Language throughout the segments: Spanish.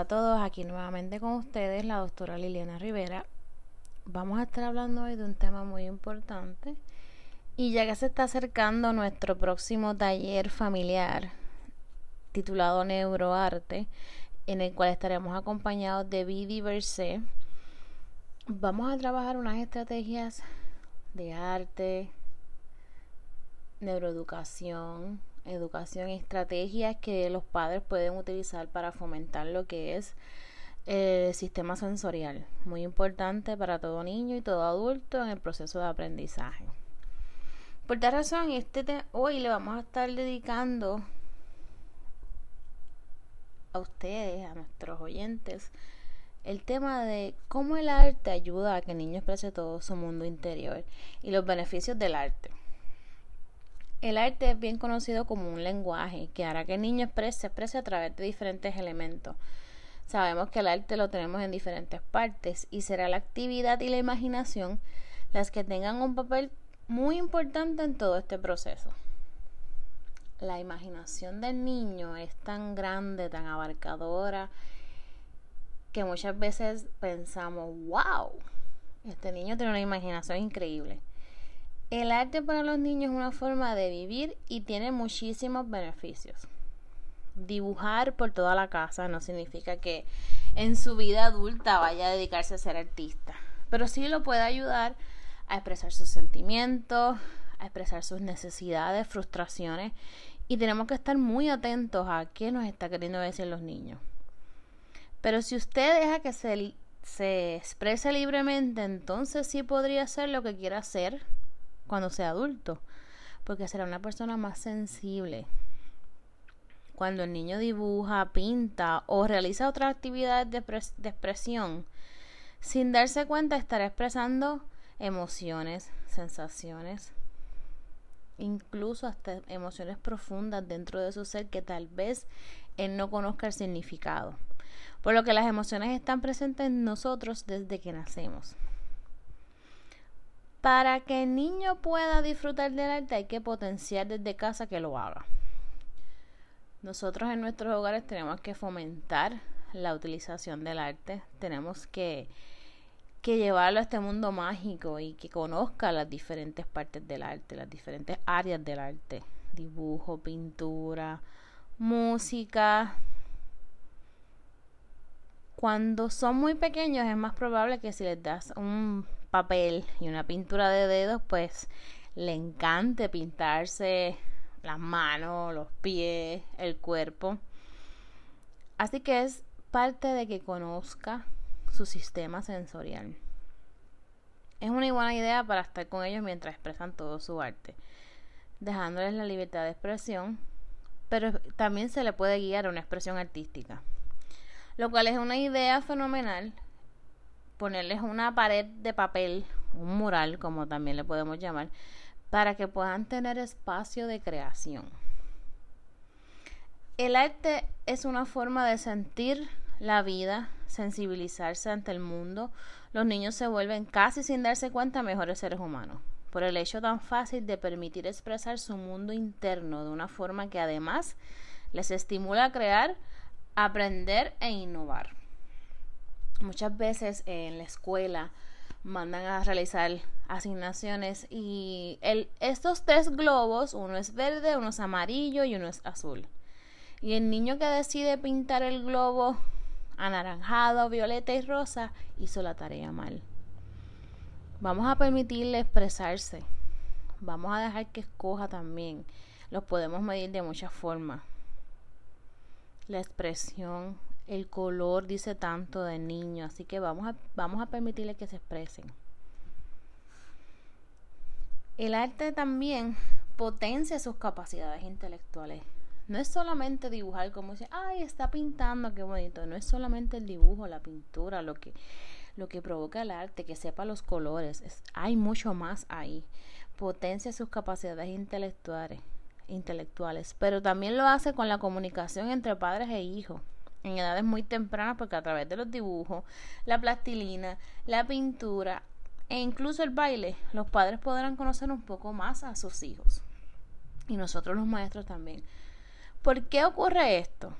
A todos, aquí nuevamente con ustedes la doctora Liliana Rivera. Vamos a estar hablando hoy de un tema muy importante y ya que se está acercando nuestro próximo taller familiar titulado Neuroarte, en el cual estaremos acompañados de Vidi Verse, vamos a trabajar unas estrategias de arte, neuroeducación, educación y estrategias que los padres pueden utilizar para fomentar lo que es el sistema sensorial, muy importante para todo niño y todo adulto en el proceso de aprendizaje. Por tal razón, este hoy le vamos a estar dedicando a ustedes, a nuestros oyentes, el tema de cómo el arte ayuda a que el niño exprese todo su mundo interior y los beneficios del arte. El arte es bien conocido como un lenguaje que hará que el niño exprese, se exprese a través de diferentes elementos. Sabemos que el arte lo tenemos en diferentes partes y será la actividad y la imaginación las que tengan un papel muy importante en todo este proceso. La imaginación del niño es tan grande, tan abarcadora, que muchas veces pensamos, wow, este niño tiene una imaginación increíble. El arte para los niños es una forma de vivir y tiene muchísimos beneficios. Dibujar por toda la casa no significa que en su vida adulta vaya a dedicarse a ser artista, pero sí lo puede ayudar a expresar sus sentimientos, a expresar sus necesidades, frustraciones y tenemos que estar muy atentos a qué nos está queriendo decir los niños. Pero si usted deja que se, se exprese libremente, entonces sí podría hacer lo que quiera hacer cuando sea adulto, porque será una persona más sensible. Cuando el niño dibuja, pinta o realiza otras actividades de, de expresión, sin darse cuenta estará expresando emociones, sensaciones, incluso hasta emociones profundas dentro de su ser que tal vez él no conozca el significado. Por lo que las emociones están presentes en nosotros desde que nacemos. Para que el niño pueda disfrutar del arte hay que potenciar desde casa que lo haga. Nosotros en nuestros hogares tenemos que fomentar la utilización del arte, tenemos que, que llevarlo a este mundo mágico y que conozca las diferentes partes del arte, las diferentes áreas del arte, dibujo, pintura, música. Cuando son muy pequeños es más probable que si les das un papel y una pintura de dedos, pues le encante pintarse las manos, los pies, el cuerpo. Así que es parte de que conozca su sistema sensorial. Es una buena idea para estar con ellos mientras expresan todo su arte, dejándoles la libertad de expresión, pero también se le puede guiar a una expresión artística, lo cual es una idea fenomenal ponerles una pared de papel, un mural, como también le podemos llamar, para que puedan tener espacio de creación. El arte es una forma de sentir la vida, sensibilizarse ante el mundo. Los niños se vuelven casi sin darse cuenta mejores seres humanos, por el hecho tan fácil de permitir expresar su mundo interno de una forma que además les estimula a crear, aprender e innovar muchas veces en la escuela mandan a realizar asignaciones y estos tres globos, uno es verde, uno es amarillo y uno es azul. Y el niño que decide pintar el globo anaranjado, violeta y rosa hizo la tarea mal. Vamos a permitirle expresarse. Vamos a dejar que escoja también. Los podemos medir de muchas formas. La expresión, el color dice tanto del niño, así que vamos a, vamos a permitirle que se expresen. El arte también potencia sus capacidades intelectuales. No es solamente dibujar como dice, ay, está pintando, qué bonito. No es solamente el dibujo, la pintura, lo que, lo que provoca el arte, que sepa los colores. hay mucho más ahí. Potencia sus capacidades intelectuales, intelectuales, pero también lo hace con la comunicación entre padres e hijos en edades muy tempranas porque a través de los dibujos, la plastilina, la pintura e incluso el baile, los padres podrán conocer un poco más a sus hijos y nosotros los maestros también. ¿Por qué ocurre esto?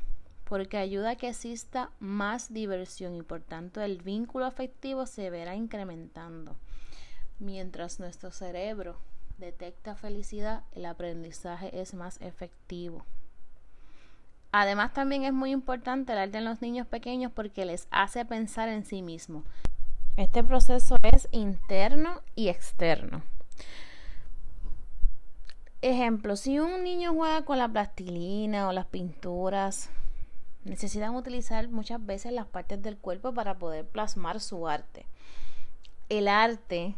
porque ayuda a que exista más diversión y por tanto el vínculo afectivo se verá incrementando. Mientras nuestro cerebro detecta felicidad, el aprendizaje es más efectivo. Además también es muy importante el arte en los niños pequeños porque les hace pensar en sí mismos. Este proceso es interno y externo. Ejemplo, si un niño juega con la plastilina o las pinturas, necesitan utilizar muchas veces las partes del cuerpo para poder plasmar su arte. El arte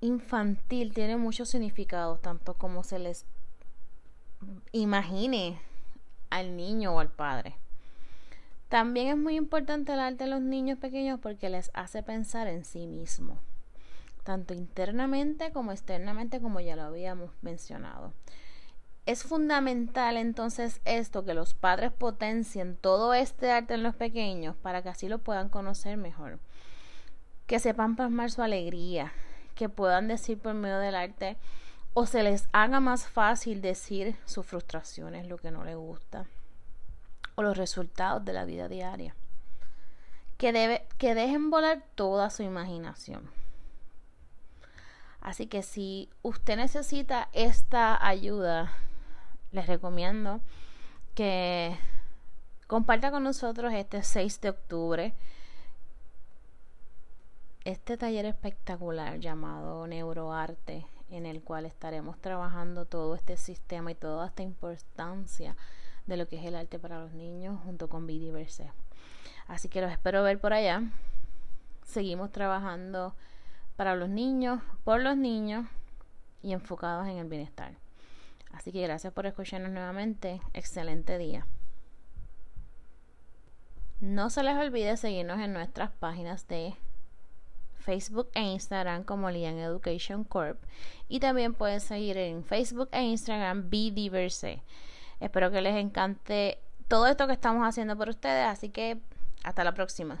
infantil tiene muchos significados, tanto como se les imagine al niño o al padre. También es muy importante el arte de los niños pequeños porque les hace pensar en sí mismo tanto internamente como externamente, como ya lo habíamos mencionado. Es fundamental entonces esto, que los padres potencien todo este arte en los pequeños para que así lo puedan conocer mejor, que sepan plasmar su alegría, que puedan decir por medio del arte o se les haga más fácil decir sus frustraciones, lo que no les gusta, o los resultados de la vida diaria. Que, debe, que dejen volar toda su imaginación. Así que si usted necesita esta ayuda, les recomiendo que comparta con nosotros este 6 de octubre este taller espectacular llamado Neuroarte, en el cual estaremos trabajando todo este sistema y toda esta importancia de lo que es el arte para los niños junto con Bidiverse. Así que los espero ver por allá. Seguimos trabajando para los niños, por los niños y enfocados en el bienestar. Así que gracias por escucharnos nuevamente. Excelente día. No se les olvide seguirnos en nuestras páginas de Facebook e Instagram como Lian Education Corp. Y también pueden seguir en Facebook e Instagram Be Diverse. Espero que les encante todo esto que estamos haciendo por ustedes. Así que hasta la próxima.